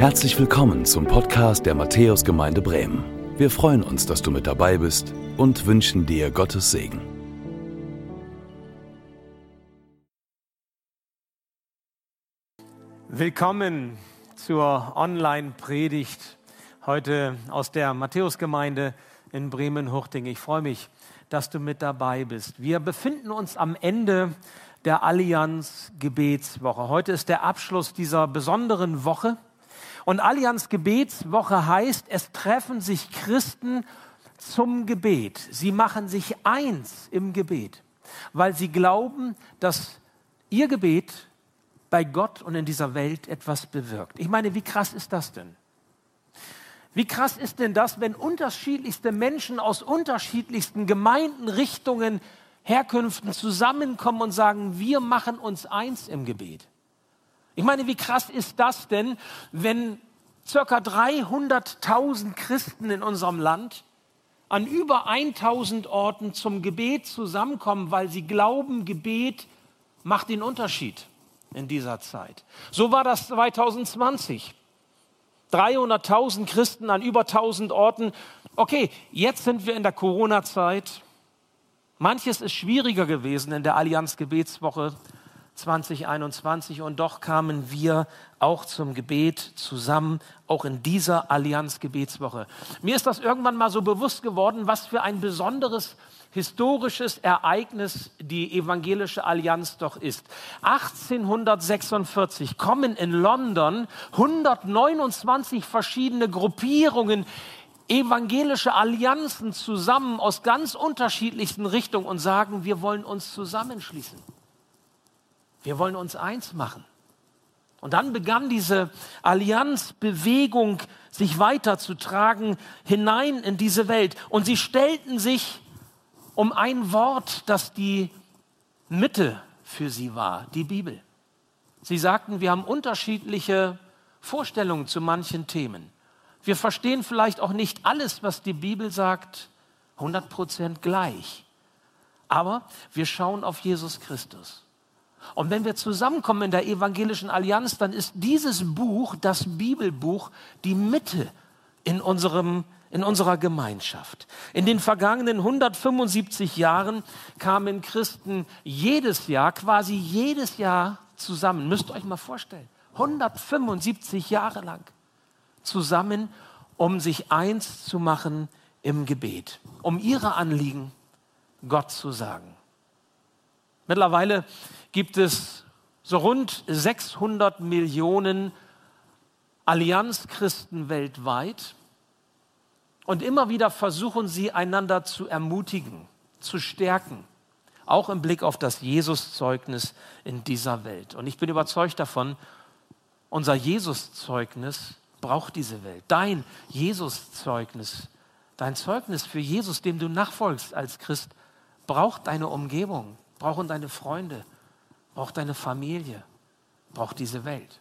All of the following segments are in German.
Herzlich willkommen zum Podcast der Matthäusgemeinde Bremen. Wir freuen uns, dass du mit dabei bist und wünschen dir Gottes Segen. Willkommen zur Online-Predigt heute aus der Matthäusgemeinde in Bremen-Hurting. Ich freue mich, dass du mit dabei bist. Wir befinden uns am Ende der Allianz Gebetswoche. Heute ist der Abschluss dieser besonderen Woche. Und Allianz Gebetswoche heißt, es treffen sich Christen zum Gebet. Sie machen sich eins im Gebet, weil sie glauben, dass ihr Gebet bei Gott und in dieser Welt etwas bewirkt. Ich meine, wie krass ist das denn? Wie krass ist denn das, wenn unterschiedlichste Menschen aus unterschiedlichsten Gemeinden, Richtungen, Herkünften zusammenkommen und sagen, wir machen uns eins im Gebet? Ich meine, wie krass ist das denn, wenn circa 300.000 Christen in unserem Land an über 1000 Orten zum Gebet zusammenkommen, weil sie glauben, Gebet macht den Unterschied in dieser Zeit. So war das 2020. 300.000 Christen an über 1000 Orten. Okay, jetzt sind wir in der Corona-Zeit. Manches ist schwieriger gewesen in der Allianz Gebetswoche 2021 und doch kamen wir auch zum Gebet zusammen, auch in dieser Allianz Gebetswoche. Mir ist das irgendwann mal so bewusst geworden, was für ein besonderes historisches Ereignis die evangelische Allianz doch ist. 1846 kommen in London 129 verschiedene Gruppierungen evangelische Allianzen zusammen aus ganz unterschiedlichsten Richtungen und sagen, wir wollen uns zusammenschließen. Wir wollen uns eins machen. Und dann begann diese Allianzbewegung sich weiterzutragen hinein in diese Welt. Und sie stellten sich um ein Wort, das die Mitte für sie war, die Bibel. Sie sagten, wir haben unterschiedliche Vorstellungen zu manchen Themen. Wir verstehen vielleicht auch nicht alles, was die Bibel sagt, 100 Prozent gleich. Aber wir schauen auf Jesus Christus. Und wenn wir zusammenkommen in der evangelischen Allianz, dann ist dieses Buch, das Bibelbuch, die Mitte in, unserem, in unserer Gemeinschaft. In den vergangenen 175 Jahren kamen Christen jedes Jahr, quasi jedes Jahr zusammen. Müsst ihr euch mal vorstellen. 175 Jahre lang zusammen, um sich eins zu machen im Gebet, um ihre Anliegen Gott zu sagen. Mittlerweile gibt es so rund 600 Millionen Allianzchristen weltweit. Und immer wieder versuchen sie einander zu ermutigen, zu stärken, auch im Blick auf das Jesuszeugnis in dieser Welt. Und ich bin überzeugt davon, unser Jesuszeugnis braucht diese Welt. Dein Jesuszeugnis, dein Zeugnis für Jesus, dem du nachfolgst als Christ, braucht deine Umgebung, brauchen deine Freunde, braucht deine Familie, braucht diese Welt.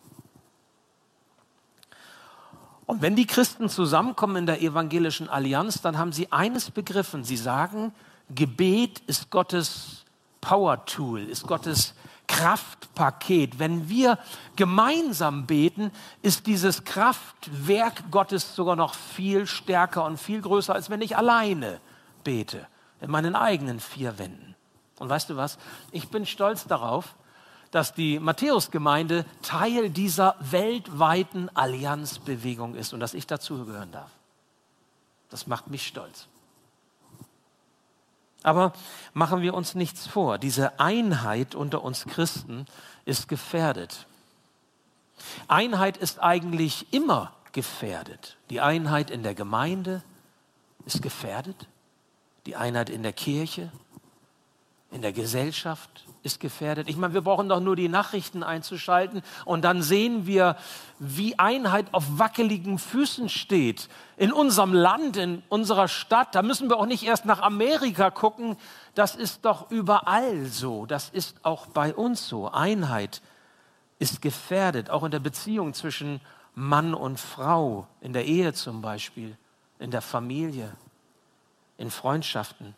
Und wenn die Christen zusammenkommen in der evangelischen Allianz, dann haben sie eines begriffen. Sie sagen, Gebet ist Gottes Power Tool, ist Gottes Kraftpaket. Wenn wir gemeinsam beten, ist dieses Kraftwerk Gottes sogar noch viel stärker und viel größer, als wenn ich alleine bete, in meinen eigenen vier Wänden. Und weißt du was? Ich bin stolz darauf, dass die Matthäusgemeinde Teil dieser weltweiten Allianzbewegung ist und dass ich dazugehören darf. Das macht mich stolz. Aber machen wir uns nichts vor, diese Einheit unter uns Christen ist gefährdet. Einheit ist eigentlich immer gefährdet. Die Einheit in der Gemeinde ist gefährdet. Die Einheit in der Kirche in der Gesellschaft ist gefährdet. Ich meine, wir brauchen doch nur die Nachrichten einzuschalten und dann sehen wir, wie Einheit auf wackeligen Füßen steht. In unserem Land, in unserer Stadt, da müssen wir auch nicht erst nach Amerika gucken. Das ist doch überall so. Das ist auch bei uns so. Einheit ist gefährdet, auch in der Beziehung zwischen Mann und Frau, in der Ehe zum Beispiel, in der Familie, in Freundschaften.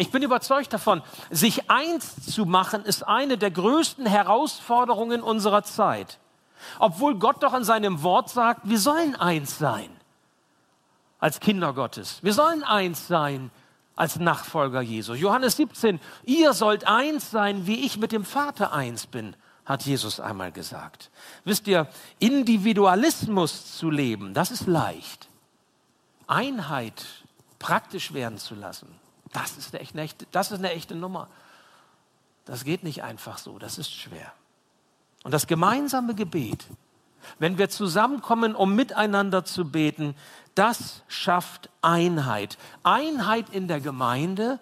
Ich bin überzeugt davon, sich eins zu machen, ist eine der größten Herausforderungen unserer Zeit. Obwohl Gott doch in seinem Wort sagt, wir sollen eins sein als Kinder Gottes. Wir sollen eins sein als Nachfolger Jesu. Johannes 17, ihr sollt eins sein, wie ich mit dem Vater eins bin, hat Jesus einmal gesagt. Wisst ihr, Individualismus zu leben, das ist leicht. Einheit praktisch werden zu lassen, das ist eine echte, das ist eine echte Nummer. Das geht nicht einfach so, das ist schwer. Und das gemeinsame Gebet, wenn wir zusammenkommen, um miteinander zu beten, das schafft Einheit. Einheit in der Gemeinde,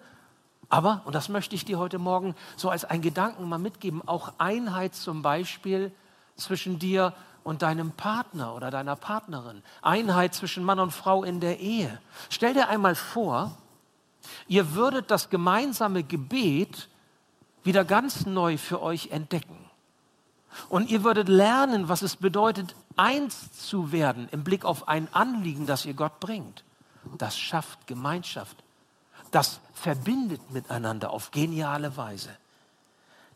aber, und das möchte ich dir heute Morgen so als einen Gedanken mal mitgeben, auch Einheit zum Beispiel zwischen dir und deinem Partner oder deiner Partnerin. Einheit zwischen Mann und Frau in der Ehe. Stell dir einmal vor, ihr würdet das gemeinsame Gebet wieder ganz neu für euch entdecken. Und ihr würdet lernen, was es bedeutet, eins zu werden im Blick auf ein Anliegen, das ihr Gott bringt. Das schafft Gemeinschaft. Das verbindet miteinander auf geniale Weise.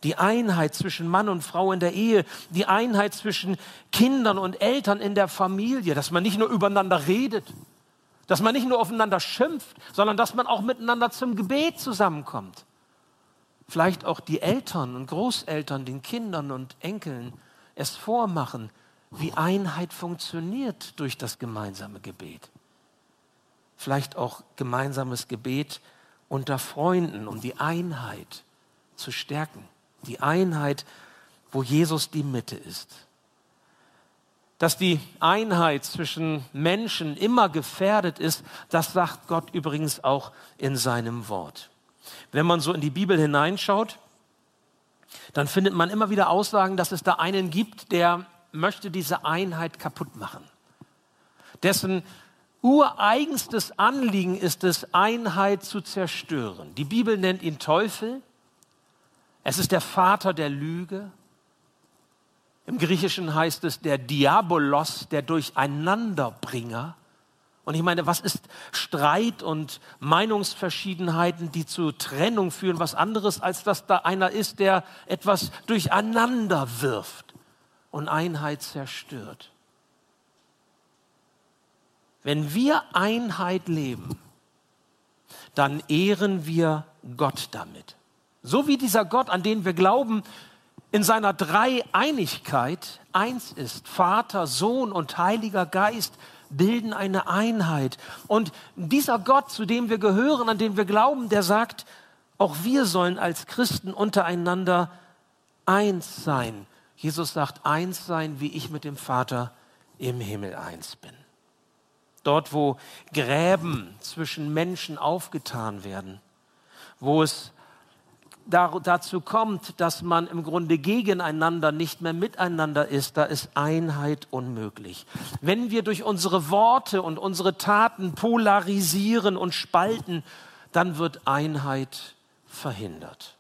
Die Einheit zwischen Mann und Frau in der Ehe, die Einheit zwischen Kindern und Eltern in der Familie, dass man nicht nur übereinander redet, dass man nicht nur aufeinander schimpft, sondern dass man auch miteinander zum Gebet zusammenkommt. Vielleicht auch die Eltern und Großeltern den Kindern und Enkeln es vormachen, wie Einheit funktioniert durch das gemeinsame Gebet. Vielleicht auch gemeinsames Gebet unter Freunden, um die Einheit zu stärken. Die Einheit, wo Jesus die Mitte ist. Dass die Einheit zwischen Menschen immer gefährdet ist, das sagt Gott übrigens auch in seinem Wort. Wenn man so in die Bibel hineinschaut, dann findet man immer wieder Aussagen, dass es da einen gibt, der möchte diese Einheit kaputt machen. Dessen ureigenstes Anliegen ist es, Einheit zu zerstören. Die Bibel nennt ihn Teufel. Es ist der Vater der Lüge. Im Griechischen heißt es der Diabolos, der Durcheinanderbringer. Und ich meine, was ist Streit und Meinungsverschiedenheiten, die zu Trennung führen, was anderes, als dass da einer ist, der etwas durcheinander wirft und Einheit zerstört. Wenn wir Einheit leben, dann ehren wir Gott damit. So wie dieser Gott, an den wir glauben, in seiner Dreieinigkeit eins ist, Vater, Sohn und Heiliger Geist, bilden eine Einheit. Und dieser Gott, zu dem wir gehören, an den wir glauben, der sagt, auch wir sollen als Christen untereinander eins sein. Jesus sagt, eins sein, wie ich mit dem Vater im Himmel eins bin. Dort, wo Gräben zwischen Menschen aufgetan werden, wo es dazu kommt, dass man im Grunde gegeneinander nicht mehr miteinander ist, da ist Einheit unmöglich. Wenn wir durch unsere Worte und unsere Taten polarisieren und spalten, dann wird Einheit verhindert.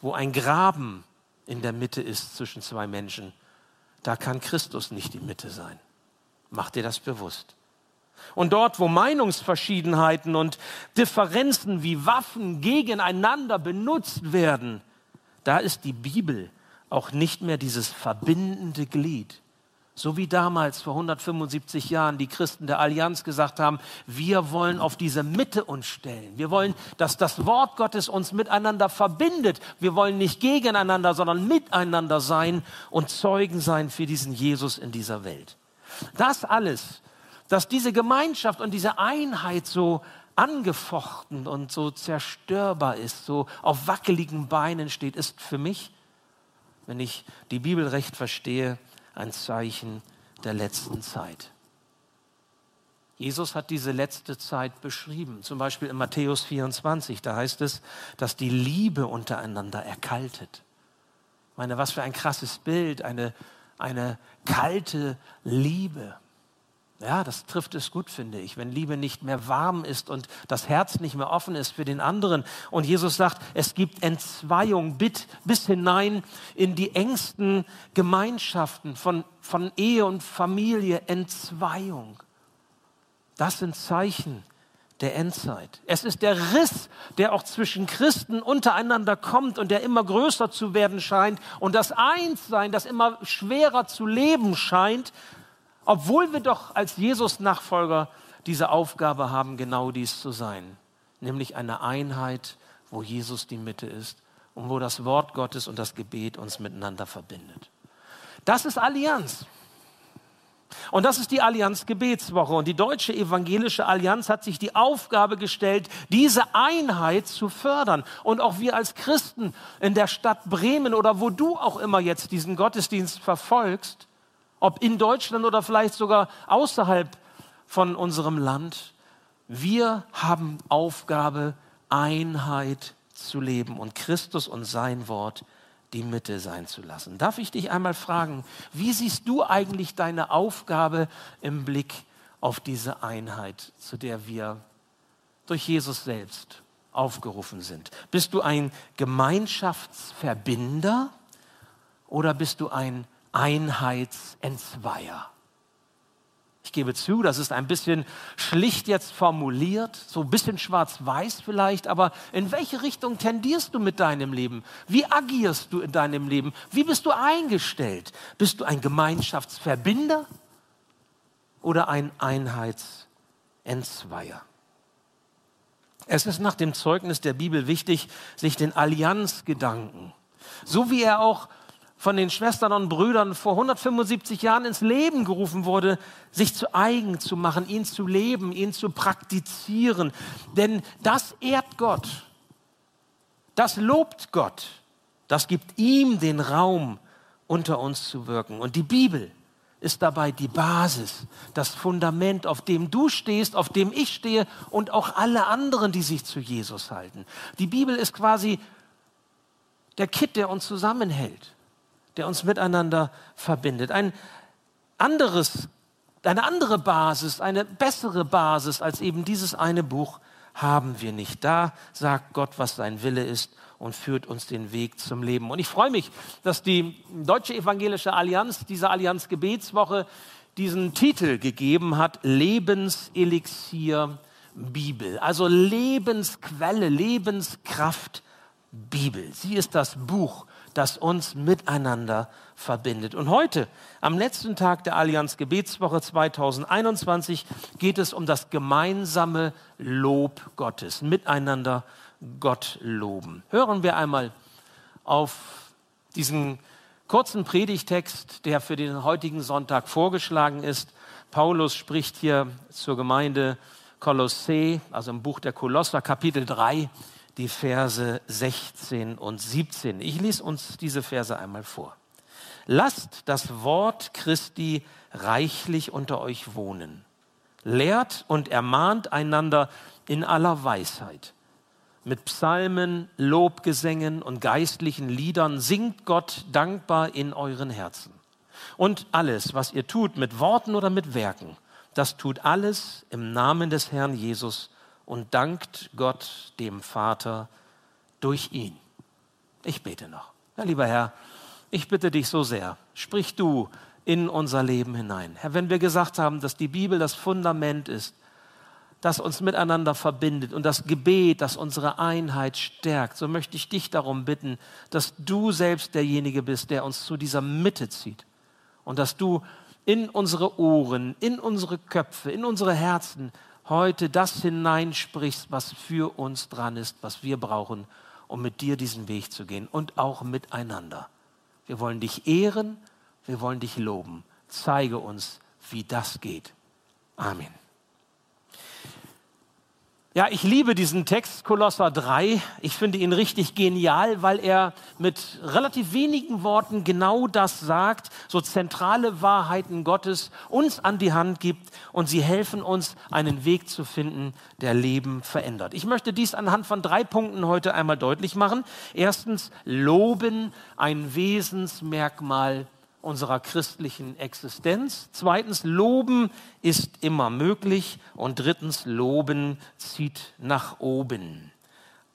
Wo ein Graben in der Mitte ist zwischen zwei Menschen, da kann Christus nicht die Mitte sein. Mach dir das bewusst. Und dort, wo Meinungsverschiedenheiten und Differenzen wie Waffen gegeneinander benutzt werden, da ist die Bibel auch nicht mehr dieses verbindende Glied. So wie damals vor 175 Jahren die Christen der Allianz gesagt haben, wir wollen auf diese Mitte uns stellen. Wir wollen, dass das Wort Gottes uns miteinander verbindet. Wir wollen nicht gegeneinander, sondern miteinander sein und Zeugen sein für diesen Jesus in dieser Welt. Das alles dass diese Gemeinschaft und diese Einheit so angefochten und so zerstörbar ist, so auf wackeligen Beinen steht, ist für mich, wenn ich die Bibel recht verstehe, ein Zeichen der letzten Zeit. Jesus hat diese letzte Zeit beschrieben, zum Beispiel in Matthäus 24, da heißt es, dass die Liebe untereinander erkaltet. Ich meine, was für ein krasses Bild, eine, eine kalte Liebe. Ja, das trifft es gut, finde ich, wenn Liebe nicht mehr warm ist und das Herz nicht mehr offen ist für den anderen. Und Jesus sagt, es gibt Entzweiung bis hinein in die engsten Gemeinschaften von, von Ehe und Familie, Entzweiung. Das sind Zeichen der Endzeit. Es ist der Riss, der auch zwischen Christen untereinander kommt und der immer größer zu werden scheint und das Einssein, das immer schwerer zu leben scheint, obwohl wir doch als Jesus-Nachfolger diese Aufgabe haben, genau dies zu sein, nämlich eine Einheit, wo Jesus die Mitte ist und wo das Wort Gottes und das Gebet uns miteinander verbindet. Das ist Allianz. Und das ist die Allianz Gebetswoche. Und die Deutsche Evangelische Allianz hat sich die Aufgabe gestellt, diese Einheit zu fördern. Und auch wir als Christen in der Stadt Bremen oder wo du auch immer jetzt diesen Gottesdienst verfolgst, ob in Deutschland oder vielleicht sogar außerhalb von unserem Land, wir haben Aufgabe, Einheit zu leben und Christus und sein Wort die Mitte sein zu lassen. Darf ich dich einmal fragen, wie siehst du eigentlich deine Aufgabe im Blick auf diese Einheit, zu der wir durch Jesus selbst aufgerufen sind? Bist du ein Gemeinschaftsverbinder oder bist du ein Einheitsentzweier? Ich gebe zu, das ist ein bisschen schlicht jetzt formuliert, so ein bisschen schwarz-weiß vielleicht, aber in welche Richtung tendierst du mit deinem Leben? Wie agierst du in deinem Leben? Wie bist du eingestellt? Bist du ein Gemeinschaftsverbinder oder ein Einheitsentzweier? Es ist nach dem Zeugnis der Bibel wichtig, sich den Allianzgedanken, so wie er auch von den Schwestern und Brüdern vor 175 Jahren ins Leben gerufen wurde, sich zu eigen zu machen, ihn zu leben, ihn zu praktizieren. Denn das ehrt Gott. Das lobt Gott. Das gibt ihm den Raum, unter uns zu wirken. Und die Bibel ist dabei die Basis, das Fundament, auf dem du stehst, auf dem ich stehe und auch alle anderen, die sich zu Jesus halten. Die Bibel ist quasi der Kitt, der uns zusammenhält der uns miteinander verbindet. Ein anderes, eine andere Basis, eine bessere Basis als eben dieses eine Buch haben wir nicht. Da sagt Gott, was sein Wille ist und führt uns den Weg zum Leben. Und ich freue mich, dass die Deutsche Evangelische Allianz, diese Allianz Gebetswoche, diesen Titel gegeben hat, Lebenselixier Bibel. Also Lebensquelle, Lebenskraft Bibel. Sie ist das Buch, das uns miteinander verbindet. Und heute, am letzten Tag der Allianz Gebetswoche 2021, geht es um das gemeinsame Lob Gottes, miteinander Gott loben. Hören wir einmal auf diesen kurzen Predigtext, der für den heutigen Sonntag vorgeschlagen ist. Paulus spricht hier zur Gemeinde Kolossä, also im Buch der Kolosser, Kapitel 3, die Verse 16 und 17. Ich lese uns diese Verse einmal vor. Lasst das Wort Christi reichlich unter euch wohnen. Lehrt und ermahnt einander in aller Weisheit. Mit Psalmen, Lobgesängen und geistlichen Liedern singt Gott dankbar in euren Herzen. Und alles, was ihr tut, mit Worten oder mit Werken, das tut alles im Namen des Herrn Jesus und dankt Gott, dem Vater, durch ihn. Ich bete noch. Ja, lieber Herr, ich bitte dich so sehr, sprich du in unser Leben hinein. Herr, wenn wir gesagt haben, dass die Bibel das Fundament ist, das uns miteinander verbindet und das Gebet, das unsere Einheit stärkt, so möchte ich dich darum bitten, dass du selbst derjenige bist, der uns zu dieser Mitte zieht und dass du in unsere Ohren, in unsere Köpfe, in unsere Herzen heute das hineinsprichst, was für uns dran ist, was wir brauchen, um mit dir diesen Weg zu gehen und auch miteinander. Wir wollen dich ehren, wir wollen dich loben. Zeige uns, wie das geht. Amen. Ja, ich liebe diesen Text Kolosser 3. Ich finde ihn richtig genial, weil er mit relativ wenigen Worten genau das sagt, so zentrale Wahrheiten Gottes uns an die Hand gibt und sie helfen uns, einen Weg zu finden, der Leben verändert. Ich möchte dies anhand von drei Punkten heute einmal deutlich machen. Erstens, Loben, ein Wesensmerkmal unserer christlichen Existenz. Zweitens, Loben ist immer möglich. Und drittens, Loben zieht nach oben.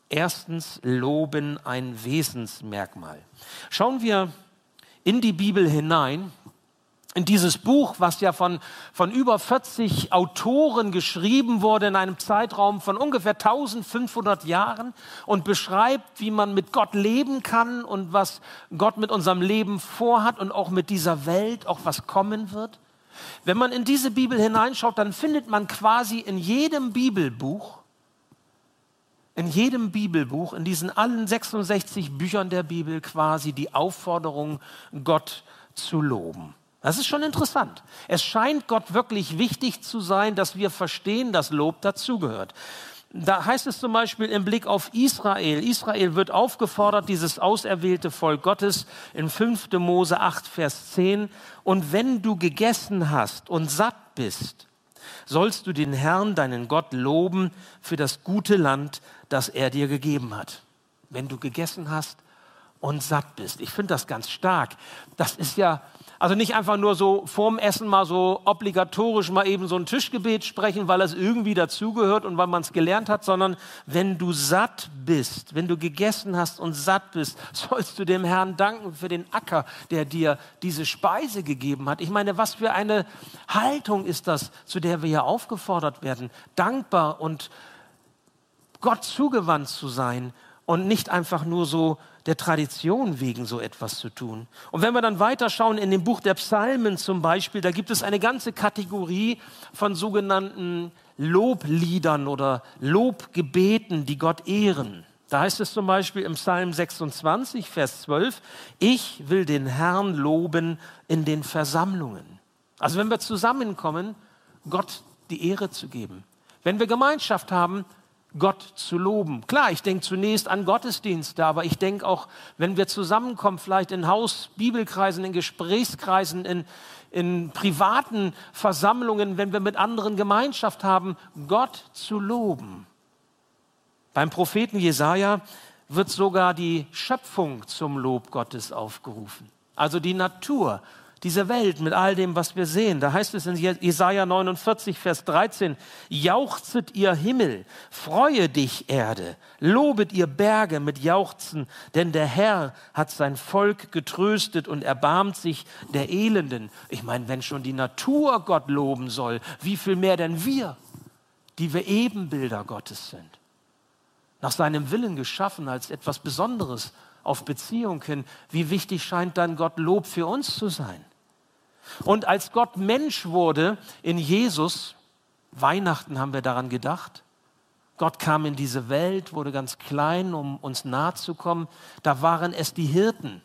Erstens, Loben ein Wesensmerkmal. Schauen wir in die Bibel hinein, in dieses Buch, was ja von, von über 40 Autoren geschrieben wurde in einem Zeitraum von ungefähr 1500 Jahren und beschreibt, wie man mit Gott leben kann und was Gott mit unserem Leben vorhat und auch mit dieser Welt, auch was kommen wird. Wenn man in diese Bibel hineinschaut, dann findet man quasi in jedem Bibelbuch, in jedem Bibelbuch, in diesen allen 66 Büchern der Bibel quasi die Aufforderung, Gott zu loben. Das ist schon interessant. Es scheint Gott wirklich wichtig zu sein, dass wir verstehen, dass Lob dazugehört. Da heißt es zum Beispiel im Blick auf Israel. Israel wird aufgefordert, dieses auserwählte Volk Gottes in 5. Mose 8, Vers 10. Und wenn du gegessen hast und satt bist, sollst du den Herrn, deinen Gott, loben für das gute Land, das er dir gegeben hat. Wenn du gegessen hast und satt bist. Ich finde das ganz stark. Das ist ja, also nicht einfach nur so vorm Essen mal so obligatorisch mal eben so ein Tischgebet sprechen, weil es irgendwie dazugehört und weil man es gelernt hat, sondern wenn du satt bist, wenn du gegessen hast und satt bist, sollst du dem Herrn danken für den Acker, der dir diese Speise gegeben hat. Ich meine, was für eine Haltung ist das, zu der wir ja aufgefordert werden, dankbar und Gott zugewandt zu sein und nicht einfach nur so der Tradition wegen so etwas zu tun. Und wenn wir dann weiterschauen in dem Buch der Psalmen zum Beispiel, da gibt es eine ganze Kategorie von sogenannten Lobliedern oder Lobgebeten, die Gott ehren. Da heißt es zum Beispiel im Psalm 26, Vers 12, ich will den Herrn loben in den Versammlungen. Also wenn wir zusammenkommen, Gott die Ehre zu geben. Wenn wir Gemeinschaft haben, Gott zu loben. Klar, ich denke zunächst an Gottesdienste, aber ich denke auch, wenn wir zusammenkommen, vielleicht in Haus, Bibelkreisen, in Gesprächskreisen, in, in privaten Versammlungen, wenn wir mit anderen Gemeinschaft haben, Gott zu loben. Beim Propheten Jesaja wird sogar die Schöpfung zum Lob Gottes aufgerufen. Also die Natur diese Welt mit all dem, was wir sehen. Da heißt es in Jesaja 49, Vers 13, jauchzet ihr Himmel, freue dich Erde, lobet ihr Berge mit Jauchzen, denn der Herr hat sein Volk getröstet und erbarmt sich der Elenden. Ich meine, wenn schon die Natur Gott loben soll, wie viel mehr denn wir, die wir Ebenbilder Gottes sind, nach seinem Willen geschaffen als etwas Besonderes auf Beziehung hin, wie wichtig scheint dann Gott Lob für uns zu sein? Und als Gott Mensch wurde in Jesus, Weihnachten haben wir daran gedacht, Gott kam in diese Welt, wurde ganz klein, um uns nahe zu kommen. Da waren es die Hirten,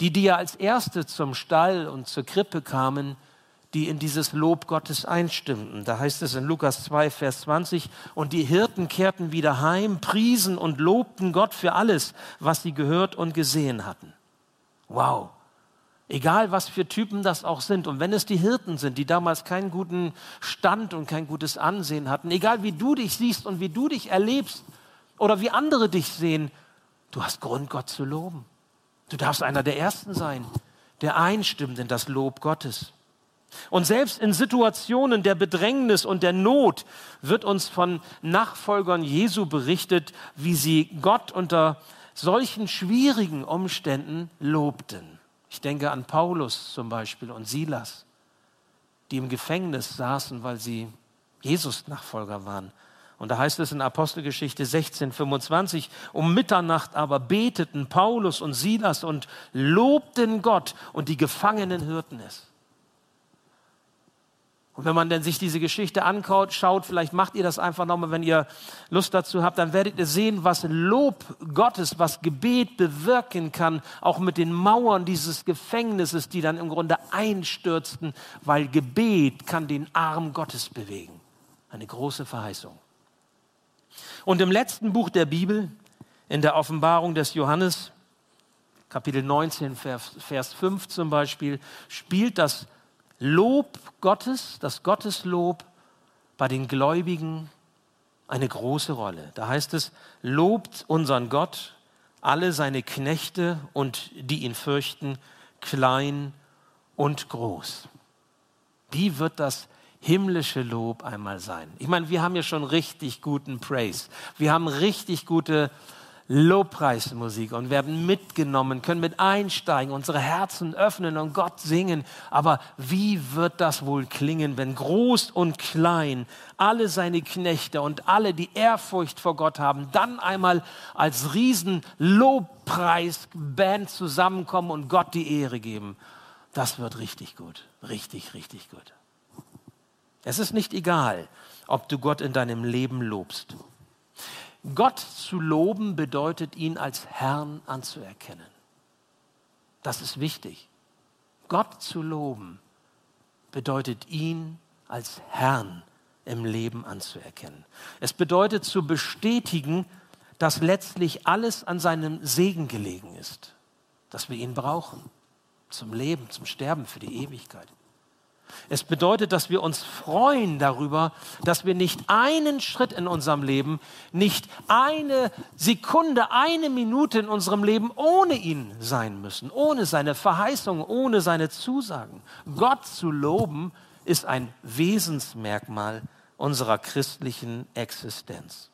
die, die ja als Erste zum Stall und zur Krippe kamen, die in dieses Lob Gottes einstimmten. Da heißt es in Lukas 2, Vers 20, und die Hirten kehrten wieder heim, priesen und lobten Gott für alles, was sie gehört und gesehen hatten. Wow. Egal, was für Typen das auch sind. Und wenn es die Hirten sind, die damals keinen guten Stand und kein gutes Ansehen hatten, egal wie du dich siehst und wie du dich erlebst oder wie andere dich sehen, du hast Grund, Gott zu loben. Du darfst einer der Ersten sein, der einstimmt in das Lob Gottes. Und selbst in Situationen der Bedrängnis und der Not wird uns von Nachfolgern Jesu berichtet, wie sie Gott unter solchen schwierigen Umständen lobten. Ich denke an Paulus zum Beispiel und Silas, die im Gefängnis saßen, weil sie Jesus-Nachfolger waren. Und da heißt es in Apostelgeschichte 16, 25, um Mitternacht aber beteten Paulus und Silas und lobten Gott und die Gefangenen hörten es. Und wenn man denn sich diese Geschichte anschaut, vielleicht macht ihr das einfach nochmal, wenn ihr Lust dazu habt, dann werdet ihr sehen, was Lob Gottes, was Gebet bewirken kann, auch mit den Mauern dieses Gefängnisses, die dann im Grunde einstürzten, weil Gebet kann den Arm Gottes bewegen. Eine große Verheißung. Und im letzten Buch der Bibel, in der Offenbarung des Johannes, Kapitel 19, Vers 5 zum Beispiel, spielt das Lob Gottes, das Gotteslob bei den Gläubigen eine große Rolle. Da heißt es, lobt unseren Gott, alle seine Knechte und die ihn fürchten, klein und groß. Wie wird das himmlische Lob einmal sein? Ich meine, wir haben ja schon richtig guten Praise. Wir haben richtig gute Lobpreismusik und werden mitgenommen, können mit einsteigen, unsere Herzen öffnen und Gott singen. Aber wie wird das wohl klingen, wenn groß und klein alle seine Knechte und alle, die Ehrfurcht vor Gott haben, dann einmal als riesen Lobpreisband zusammenkommen und Gott die Ehre geben? Das wird richtig gut, richtig, richtig gut. Es ist nicht egal, ob du Gott in deinem Leben lobst. Gott zu loben bedeutet, ihn als Herrn anzuerkennen. Das ist wichtig. Gott zu loben bedeutet, ihn als Herrn im Leben anzuerkennen. Es bedeutet zu bestätigen, dass letztlich alles an seinem Segen gelegen ist, dass wir ihn brauchen zum Leben, zum Sterben, für die Ewigkeit. Es bedeutet, dass wir uns freuen darüber, dass wir nicht einen Schritt in unserem Leben, nicht eine Sekunde, eine Minute in unserem Leben ohne ihn sein müssen, ohne seine Verheißung, ohne seine Zusagen. Gott zu loben ist ein Wesensmerkmal unserer christlichen Existenz.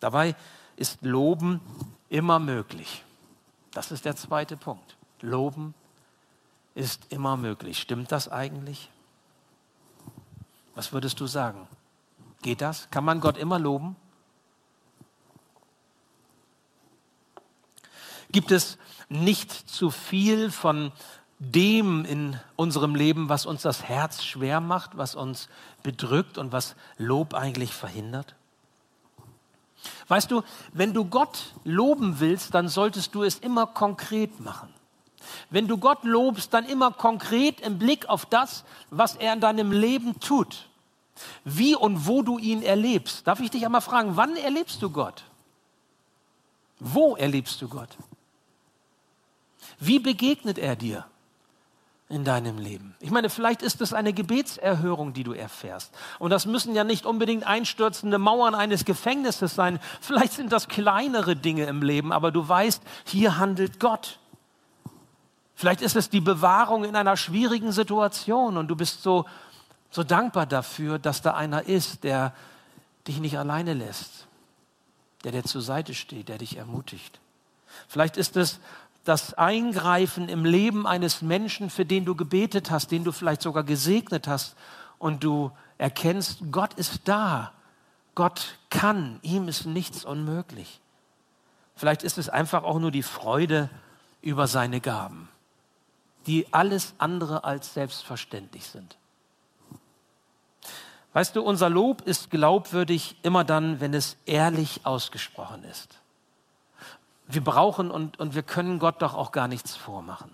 Dabei ist Loben immer möglich. Das ist der zweite Punkt. Loben ist immer möglich. Stimmt das eigentlich? Was würdest du sagen? Geht das? Kann man Gott immer loben? Gibt es nicht zu viel von dem in unserem Leben, was uns das Herz schwer macht, was uns bedrückt und was Lob eigentlich verhindert? Weißt du, wenn du Gott loben willst, dann solltest du es immer konkret machen. Wenn du Gott lobst, dann immer konkret im Blick auf das, was er in deinem Leben tut. Wie und wo du ihn erlebst. Darf ich dich einmal fragen, wann erlebst du Gott? Wo erlebst du Gott? Wie begegnet er dir in deinem Leben? Ich meine, vielleicht ist es eine Gebetserhörung, die du erfährst. Und das müssen ja nicht unbedingt einstürzende Mauern eines Gefängnisses sein. Vielleicht sind das kleinere Dinge im Leben, aber du weißt, hier handelt Gott. Vielleicht ist es die Bewahrung in einer schwierigen Situation und du bist so, so dankbar dafür, dass da einer ist, der dich nicht alleine lässt, der dir zur Seite steht, der dich ermutigt. Vielleicht ist es das Eingreifen im Leben eines Menschen, für den du gebetet hast, den du vielleicht sogar gesegnet hast und du erkennst, Gott ist da, Gott kann, ihm ist nichts unmöglich. Vielleicht ist es einfach auch nur die Freude über seine Gaben die alles andere als selbstverständlich sind. Weißt du, unser Lob ist glaubwürdig immer dann, wenn es ehrlich ausgesprochen ist. Wir brauchen und, und wir können Gott doch auch gar nichts vormachen.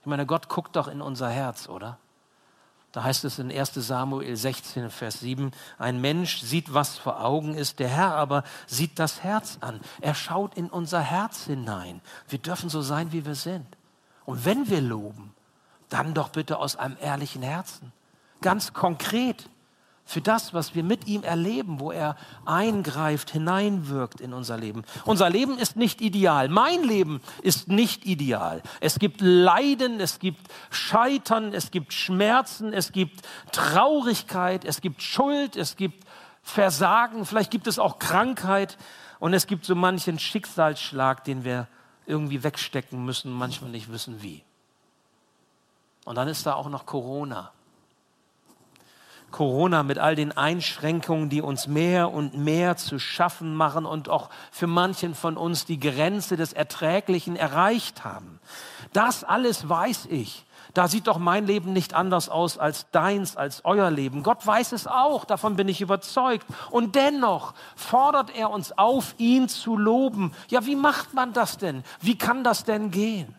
Ich meine, Gott guckt doch in unser Herz, oder? Da heißt es in 1 Samuel 16, Vers 7, ein Mensch sieht, was vor Augen ist, der Herr aber sieht das Herz an. Er schaut in unser Herz hinein. Wir dürfen so sein, wie wir sind. Und wenn wir loben, dann doch bitte aus einem ehrlichen Herzen. Ganz konkret für das, was wir mit ihm erleben, wo er eingreift, hineinwirkt in unser Leben. Unser Leben ist nicht ideal. Mein Leben ist nicht ideal. Es gibt Leiden, es gibt Scheitern, es gibt Schmerzen, es gibt Traurigkeit, es gibt Schuld, es gibt Versagen, vielleicht gibt es auch Krankheit und es gibt so manchen Schicksalsschlag, den wir irgendwie wegstecken müssen, manchmal nicht wissen wie. Und dann ist da auch noch Corona. Corona mit all den Einschränkungen, die uns mehr und mehr zu schaffen machen und auch für manchen von uns die Grenze des Erträglichen erreicht haben. Das alles weiß ich. Da sieht doch mein Leben nicht anders aus als deins, als euer Leben. Gott weiß es auch, davon bin ich überzeugt. Und dennoch fordert er uns auf, ihn zu loben. Ja, wie macht man das denn? Wie kann das denn gehen?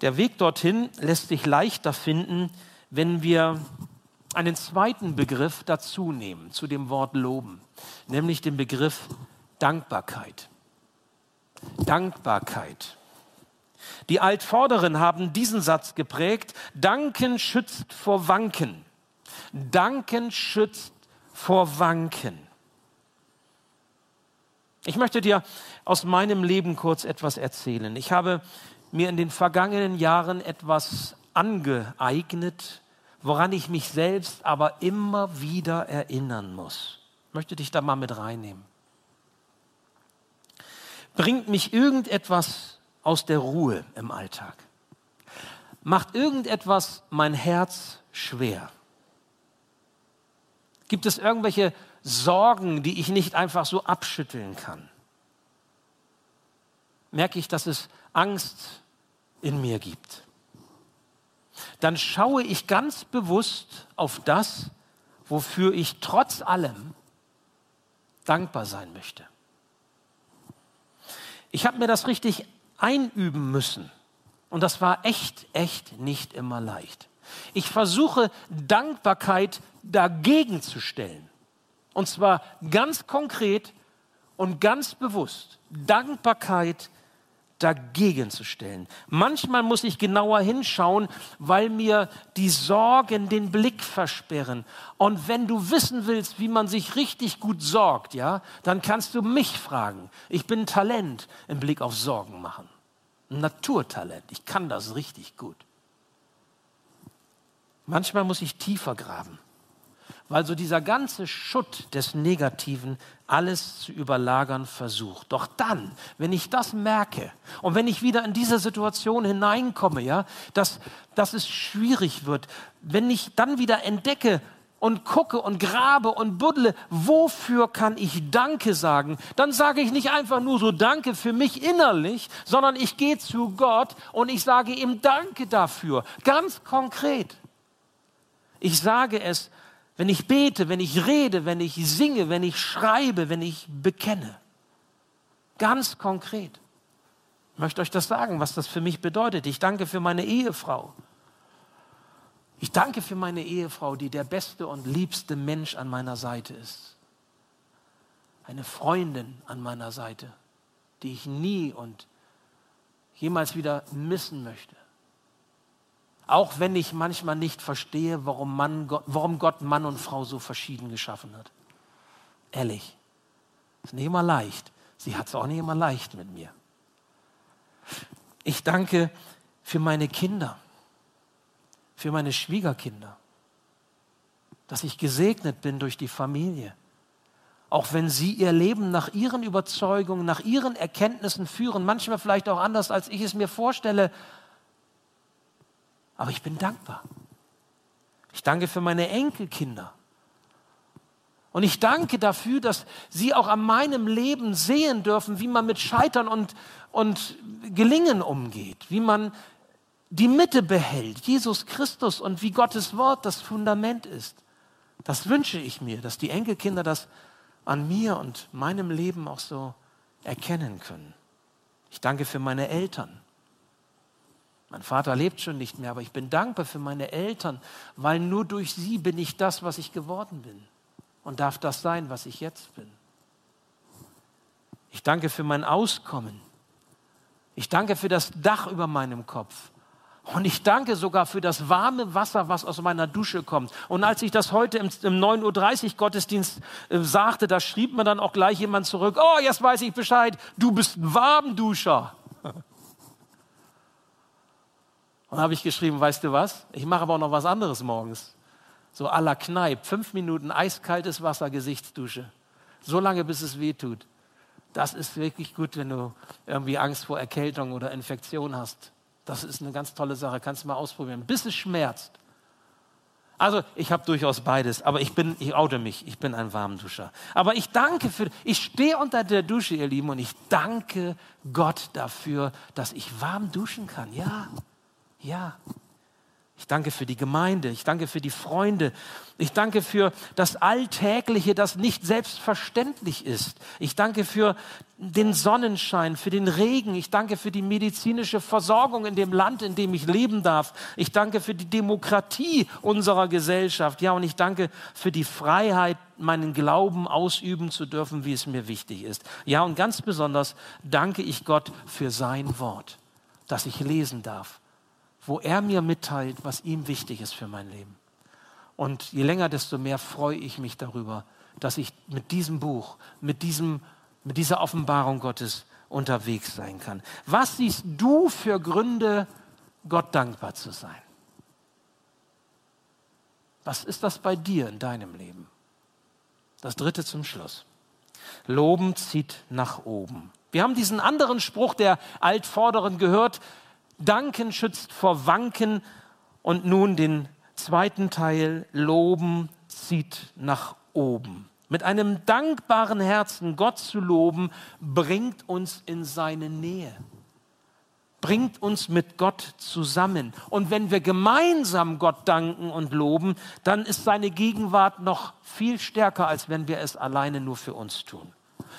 Der Weg dorthin lässt sich leichter finden, wenn wir einen zweiten Begriff dazu nehmen zu dem Wort loben, nämlich den Begriff Dankbarkeit. Dankbarkeit. Die Altvorderen haben diesen Satz geprägt, Danken schützt vor Wanken. Danken schützt vor Wanken. Ich möchte dir aus meinem Leben kurz etwas erzählen. Ich habe mir in den vergangenen Jahren etwas angeeignet, woran ich mich selbst aber immer wieder erinnern muss. Ich möchte dich da mal mit reinnehmen. bringt mich irgendetwas aus der Ruhe im Alltag? Macht irgendetwas mein Herz schwer? Gibt es irgendwelche Sorgen, die ich nicht einfach so abschütteln kann? Merke ich, dass es Angst in mir gibt? Dann schaue ich ganz bewusst auf das, wofür ich trotz allem dankbar sein möchte. Ich habe mir das richtig einüben müssen. Und das war echt, echt nicht immer leicht. Ich versuche Dankbarkeit dagegen zu stellen. Und zwar ganz konkret und ganz bewusst. Dankbarkeit dagegen zu stellen. Manchmal muss ich genauer hinschauen, weil mir die Sorgen den Blick versperren. Und wenn du wissen willst, wie man sich richtig gut sorgt, ja, dann kannst du mich fragen. Ich bin Talent im Blick auf Sorgen machen. Ein Naturtalent. Ich kann das richtig gut. Manchmal muss ich tiefer graben weil so dieser ganze Schutt des Negativen alles zu überlagern versucht. Doch dann, wenn ich das merke und wenn ich wieder in diese Situation hineinkomme, ja, dass, dass es schwierig wird, wenn ich dann wieder entdecke, und gucke und grabe und buddle, wofür kann ich Danke sagen? Dann sage ich nicht einfach nur so Danke für mich innerlich, sondern ich gehe zu Gott und ich sage ihm Danke dafür, ganz konkret. Ich sage es wenn ich bete, wenn ich rede, wenn ich singe, wenn ich schreibe, wenn ich bekenne. Ganz konkret. Ich möchte euch das sagen, was das für mich bedeutet. Ich danke für meine Ehefrau. Ich danke für meine Ehefrau, die der beste und liebste Mensch an meiner Seite ist. Eine Freundin an meiner Seite, die ich nie und jemals wieder missen möchte. Auch wenn ich manchmal nicht verstehe, warum, Mann, warum Gott Mann und Frau so verschieden geschaffen hat. Ehrlich. Ist nicht immer leicht. Sie hat es auch nicht immer leicht mit mir. Ich danke für meine Kinder, für meine Schwiegerkinder, dass ich gesegnet bin durch die Familie. Auch wenn sie ihr Leben nach ihren Überzeugungen, nach ihren Erkenntnissen führen, manchmal vielleicht auch anders, als ich es mir vorstelle, aber ich bin dankbar. Ich danke für meine Enkelkinder. Und ich danke dafür, dass sie auch an meinem Leben sehen dürfen, wie man mit Scheitern und, und Gelingen umgeht, wie man die Mitte behält, Jesus Christus und wie Gottes Wort das Fundament ist. Das wünsche ich mir, dass die Enkelkinder das an mir und meinem Leben auch so erkennen können. Ich danke für meine Eltern. Mein Vater lebt schon nicht mehr, aber ich bin dankbar für meine Eltern, weil nur durch sie bin ich das, was ich geworden bin und darf das sein, was ich jetzt bin. Ich danke für mein Auskommen. Ich danke für das Dach über meinem Kopf. Und ich danke sogar für das warme Wasser, was aus meiner Dusche kommt. Und als ich das heute im, im 9.30 Uhr Gottesdienst äh, sagte, da schrieb mir dann auch gleich jemand zurück, oh, jetzt weiß ich Bescheid, du bist ein Warmduscher. Und habe ich geschrieben, weißt du was? Ich mache aber auch noch was anderes morgens. So à la Kneipp, fünf Minuten eiskaltes Wasser, Gesichtsdusche. So lange, bis es weh tut. Das ist wirklich gut, wenn du irgendwie Angst vor Erkältung oder Infektion hast. Das ist eine ganz tolle Sache, kannst du mal ausprobieren, bis es schmerzt. Also ich habe durchaus beides, aber ich bin, ich oute mich, ich bin ein Warmduscher. Aber ich danke für, ich stehe unter der Dusche, ihr Lieben, und ich danke Gott dafür, dass ich warm duschen kann. Ja, ja. Ich danke für die Gemeinde, ich danke für die Freunde, ich danke für das Alltägliche, das nicht selbstverständlich ist. Ich danke für den Sonnenschein, für den Regen, ich danke für die medizinische Versorgung in dem Land, in dem ich leben darf. Ich danke für die Demokratie unserer Gesellschaft. Ja, und ich danke für die Freiheit, meinen Glauben ausüben zu dürfen, wie es mir wichtig ist. Ja, und ganz besonders danke ich Gott für sein Wort, das ich lesen darf wo er mir mitteilt, was ihm wichtig ist für mein Leben. Und je länger, desto mehr freue ich mich darüber, dass ich mit diesem Buch, mit, diesem, mit dieser Offenbarung Gottes unterwegs sein kann. Was siehst du für Gründe, Gott dankbar zu sein? Was ist das bei dir in deinem Leben? Das dritte zum Schluss. Loben zieht nach oben. Wir haben diesen anderen Spruch der Altvorderen gehört, Danken schützt vor Wanken und nun den zweiten Teil, Loben zieht nach oben. Mit einem dankbaren Herzen Gott zu loben, bringt uns in seine Nähe, bringt uns mit Gott zusammen. Und wenn wir gemeinsam Gott danken und loben, dann ist seine Gegenwart noch viel stärker, als wenn wir es alleine nur für uns tun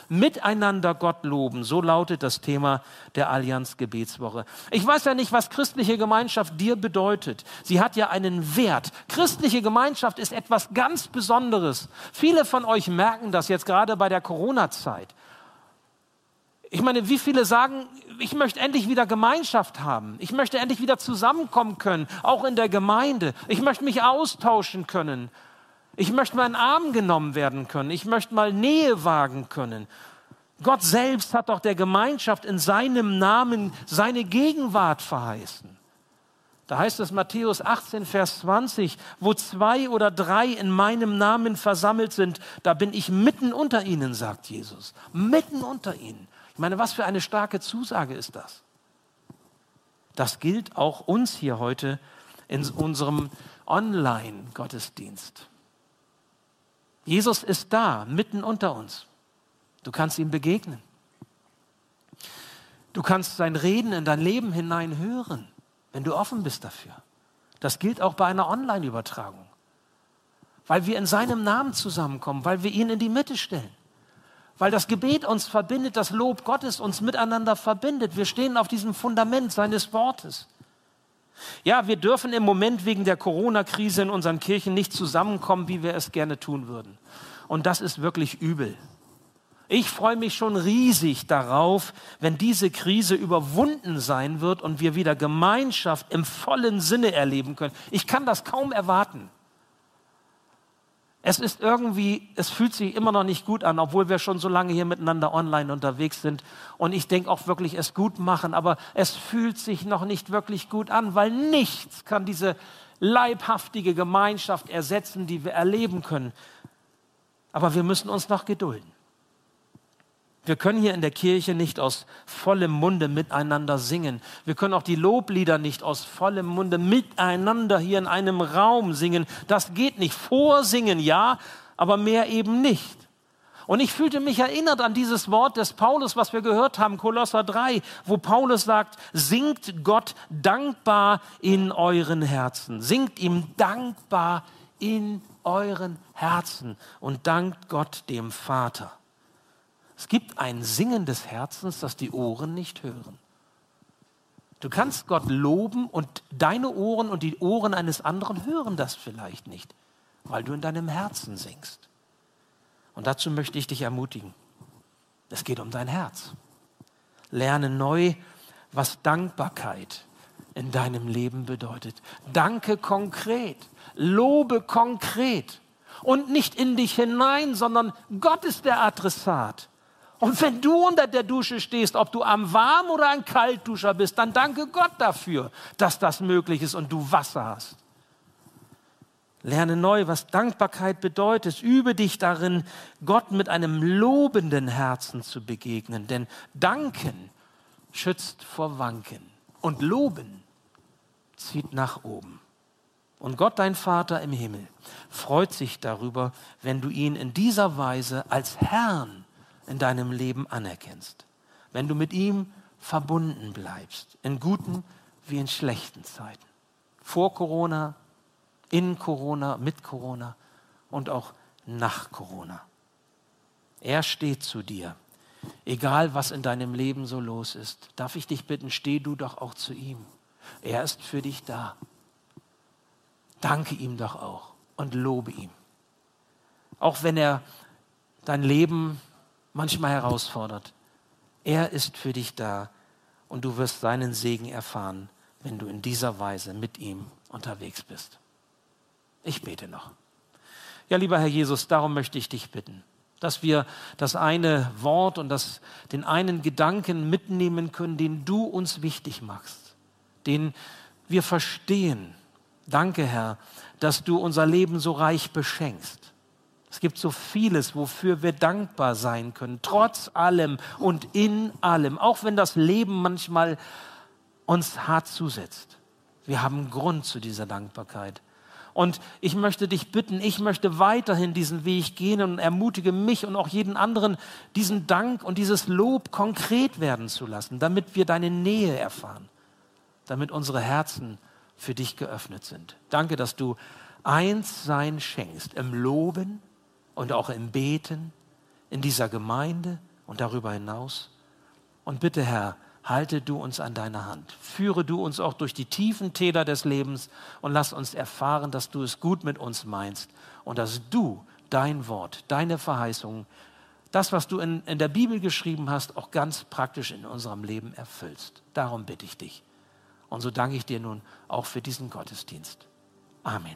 miteinander Gott loben. So lautet das Thema der Allianz Gebetswoche. Ich weiß ja nicht, was christliche Gemeinschaft dir bedeutet. Sie hat ja einen Wert. Christliche Gemeinschaft ist etwas ganz Besonderes. Viele von euch merken das jetzt gerade bei der Corona-Zeit. Ich meine, wie viele sagen, ich möchte endlich wieder Gemeinschaft haben. Ich möchte endlich wieder zusammenkommen können, auch in der Gemeinde. Ich möchte mich austauschen können. Ich möchte mal in den Arm genommen werden können. Ich möchte mal Nähe wagen können. Gott selbst hat doch der Gemeinschaft in seinem Namen seine Gegenwart verheißen. Da heißt es Matthäus 18, Vers 20, wo zwei oder drei in meinem Namen versammelt sind, da bin ich mitten unter ihnen, sagt Jesus. Mitten unter ihnen. Ich meine, was für eine starke Zusage ist das? Das gilt auch uns hier heute in unserem Online-Gottesdienst. Jesus ist da, mitten unter uns. Du kannst ihm begegnen. Du kannst sein Reden in dein Leben hinein hören, wenn du offen bist dafür. Das gilt auch bei einer Online-Übertragung. Weil wir in seinem Namen zusammenkommen, weil wir ihn in die Mitte stellen. Weil das Gebet uns verbindet, das Lob Gottes uns miteinander verbindet. Wir stehen auf diesem Fundament seines Wortes. Ja, wir dürfen im Moment wegen der Corona-Krise in unseren Kirchen nicht zusammenkommen, wie wir es gerne tun würden. Und das ist wirklich übel. Ich freue mich schon riesig darauf, wenn diese Krise überwunden sein wird und wir wieder Gemeinschaft im vollen Sinne erleben können. Ich kann das kaum erwarten. Es ist irgendwie, es fühlt sich immer noch nicht gut an, obwohl wir schon so lange hier miteinander online unterwegs sind und ich denke auch wirklich es gut machen, aber es fühlt sich noch nicht wirklich gut an, weil nichts kann diese leibhaftige Gemeinschaft ersetzen, die wir erleben können. Aber wir müssen uns noch gedulden. Wir können hier in der Kirche nicht aus vollem Munde miteinander singen. Wir können auch die Loblieder nicht aus vollem Munde miteinander hier in einem Raum singen. Das geht nicht. Vorsingen ja, aber mehr eben nicht. Und ich fühlte mich erinnert an dieses Wort des Paulus, was wir gehört haben, Kolosser 3, wo Paulus sagt, singt Gott dankbar in euren Herzen. Singt ihm dankbar in euren Herzen und dankt Gott dem Vater. Es gibt ein Singen des Herzens, das die Ohren nicht hören. Du kannst Gott loben und deine Ohren und die Ohren eines anderen hören das vielleicht nicht, weil du in deinem Herzen singst. Und dazu möchte ich dich ermutigen. Es geht um dein Herz. Lerne neu, was Dankbarkeit in deinem Leben bedeutet. Danke konkret, lobe konkret und nicht in dich hinein, sondern Gott ist der Adressat. Und wenn du unter der Dusche stehst, ob du am Warm- oder ein Kaltduscher bist, dann danke Gott dafür, dass das möglich ist und du Wasser hast. Lerne neu, was Dankbarkeit bedeutet. Übe dich darin, Gott mit einem lobenden Herzen zu begegnen. Denn Danken schützt vor Wanken und Loben zieht nach oben. Und Gott, dein Vater im Himmel, freut sich darüber, wenn du ihn in dieser Weise als Herrn in deinem Leben anerkennst. Wenn du mit ihm verbunden bleibst, in guten wie in schlechten Zeiten. Vor Corona, in Corona, mit Corona und auch nach Corona. Er steht zu dir. Egal, was in deinem Leben so los ist, darf ich dich bitten, steh du doch auch zu ihm. Er ist für dich da. Danke ihm doch auch und lobe ihm. Auch wenn er dein Leben manchmal herausfordert. Er ist für dich da und du wirst seinen Segen erfahren, wenn du in dieser Weise mit ihm unterwegs bist. Ich bete noch. Ja, lieber Herr Jesus, darum möchte ich dich bitten, dass wir das eine Wort und das, den einen Gedanken mitnehmen können, den du uns wichtig machst, den wir verstehen. Danke, Herr, dass du unser Leben so reich beschenkst. Es gibt so vieles, wofür wir dankbar sein können, trotz allem und in allem, auch wenn das Leben manchmal uns hart zusetzt. Wir haben Grund zu dieser Dankbarkeit. Und ich möchte dich bitten, ich möchte weiterhin diesen Weg gehen und ermutige mich und auch jeden anderen, diesen Dank und dieses Lob konkret werden zu lassen, damit wir deine Nähe erfahren, damit unsere Herzen für dich geöffnet sind. Danke, dass du eins sein schenkst im Loben und auch im Beten in dieser Gemeinde und darüber hinaus. Und bitte, Herr, halte du uns an deiner Hand. Führe du uns auch durch die tiefen Täler des Lebens und lass uns erfahren, dass du es gut mit uns meinst und dass du dein Wort, deine Verheißungen, das, was du in, in der Bibel geschrieben hast, auch ganz praktisch in unserem Leben erfüllst. Darum bitte ich dich. Und so danke ich dir nun auch für diesen Gottesdienst. Amen.